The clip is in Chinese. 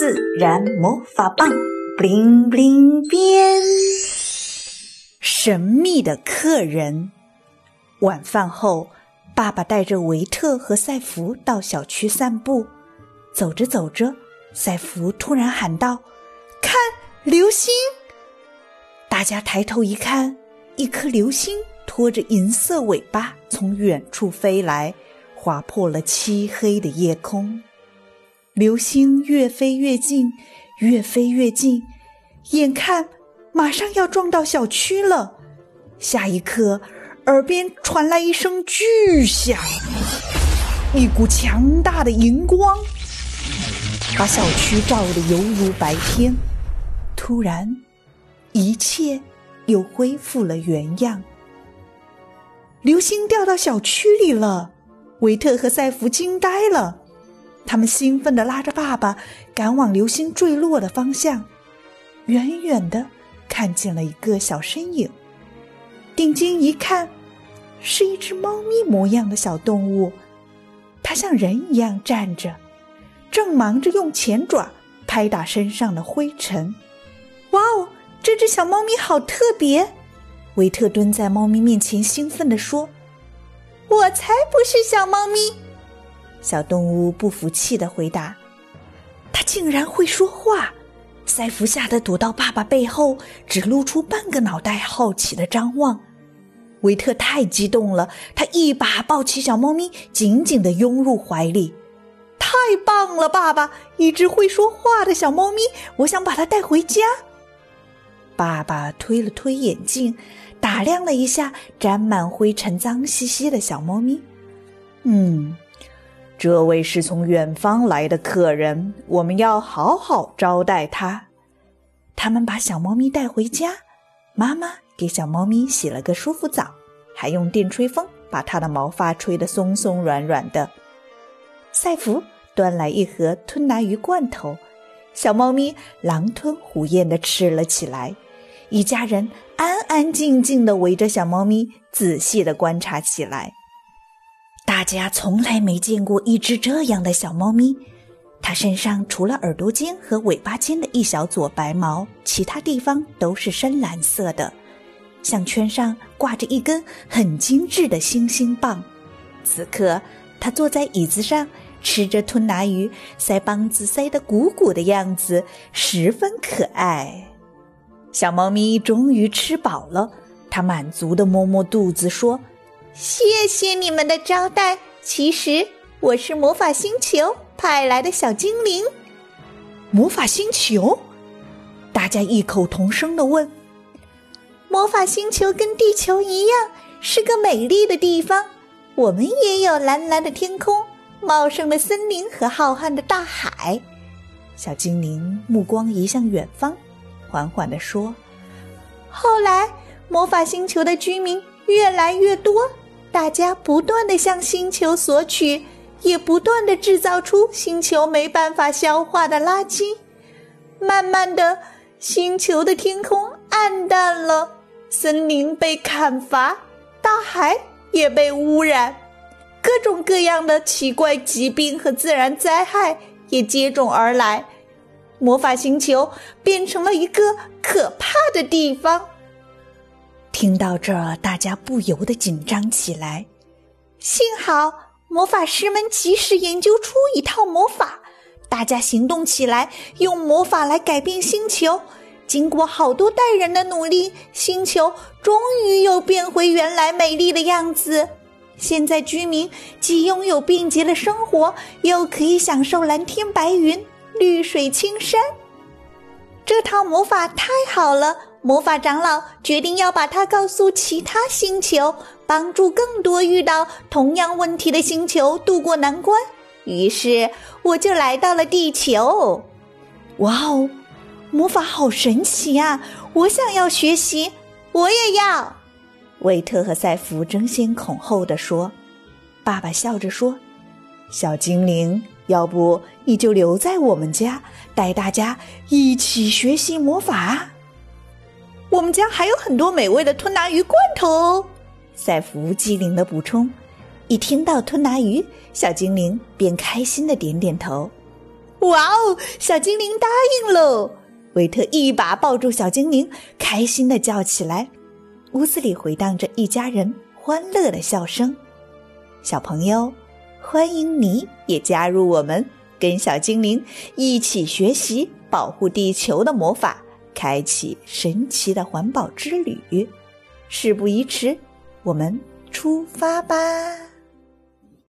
自然魔法棒，bling bling 变。神秘的客人。晚饭后，爸爸带着维特和赛弗到小区散步。走着走着，赛弗突然喊道：“看，流星！”大家抬头一看，一颗流星拖着银色尾巴从远处飞来，划破了漆黑的夜空。流星越飞越近，越飞越近，眼看马上要撞到小区了。下一刻，耳边传来一声巨响，一股强大的荧光把小区照得犹如白天。突然，一切又恢复了原样。流星掉到小区里了，维特和赛弗惊呆了。他们兴奋地拉着爸爸赶往流星坠落的方向，远远的看见了一个小身影。定睛一看，是一只猫咪模样的小动物，它像人一样站着，正忙着用前爪拍打身上的灰尘。哇哦，这只小猫咪好特别！维特蹲在猫咪面前，兴奋地说：“我才不是小猫咪！”小动物不服气的回答：“它竟然会说话！”塞弗吓得躲到爸爸背后，只露出半个脑袋，好奇的张望。维特太激动了，他一把抱起小猫咪，紧紧的拥入怀里。太棒了，爸爸！一只会说话的小猫咪，我想把它带回家。爸爸推了推眼镜，打量了一下沾满灰尘、脏兮兮的小猫咪。嗯。这位是从远方来的客人，我们要好好招待他。他们把小猫咪带回家，妈妈给小猫咪洗了个舒服澡，还用电吹风把它的毛发吹得松松软软的。赛弗端来一盒吞拿鱼罐头，小猫咪狼吞虎咽地吃了起来。一家人安安静静地围着小猫咪，仔细地观察起来。家从来没见过一只这样的小猫咪，它身上除了耳朵尖和尾巴尖的一小撮白毛，其他地方都是深蓝色的，项圈上挂着一根很精致的星星棒。此刻，它坐在椅子上吃着吞拿鱼，腮帮子塞得鼓鼓的样子，十分可爱。小猫咪终于吃饱了，它满足地摸摸肚子说。谢谢你们的招待。其实我是魔法星球派来的小精灵。魔法星球？大家异口同声的问。魔法星球跟地球一样，是个美丽的地方。我们也有蓝蓝的天空、茂盛的森林和浩瀚的大海。小精灵目光移向远方，缓缓的说：“后来，魔法星球的居民越来越多。”大家不断的向星球索取，也不断的制造出星球没办法消化的垃圾。慢慢的，星球的天空暗淡了，森林被砍伐，大海也被污染，各种各样的奇怪疾病和自然灾害也接踵而来。魔法星球变成了一个可怕的地方。听到这儿，大家不由得紧张起来。幸好魔法师们及时研究出一套魔法，大家行动起来，用魔法来改变星球。经过好多代人的努力，星球终于又变回原来美丽的样子。现在居民既拥有便捷的生活，又可以享受蓝天白云、绿水青山。这套魔法太好了。魔法长老决定要把它告诉其他星球，帮助更多遇到同样问题的星球渡过难关。于是我就来到了地球。哇哦，魔法好神奇啊！我想要学习，我也要。维特和赛弗争先恐后的说。爸爸笑着说：“小精灵，要不你就留在我们家，带大家一起学习魔法。”我们家还有很多美味的吞拿鱼罐头哦，赛弗机灵的补充。一听到吞拿鱼，小精灵便开心的点点头。哇哦，小精灵答应喽！维特一把抱住小精灵，开心的叫起来。屋子里回荡着一家人欢乐的笑声。小朋友，欢迎你也加入我们，跟小精灵一起学习保护地球的魔法，开启神奇的环保之旅。事不宜迟，我们出发吧！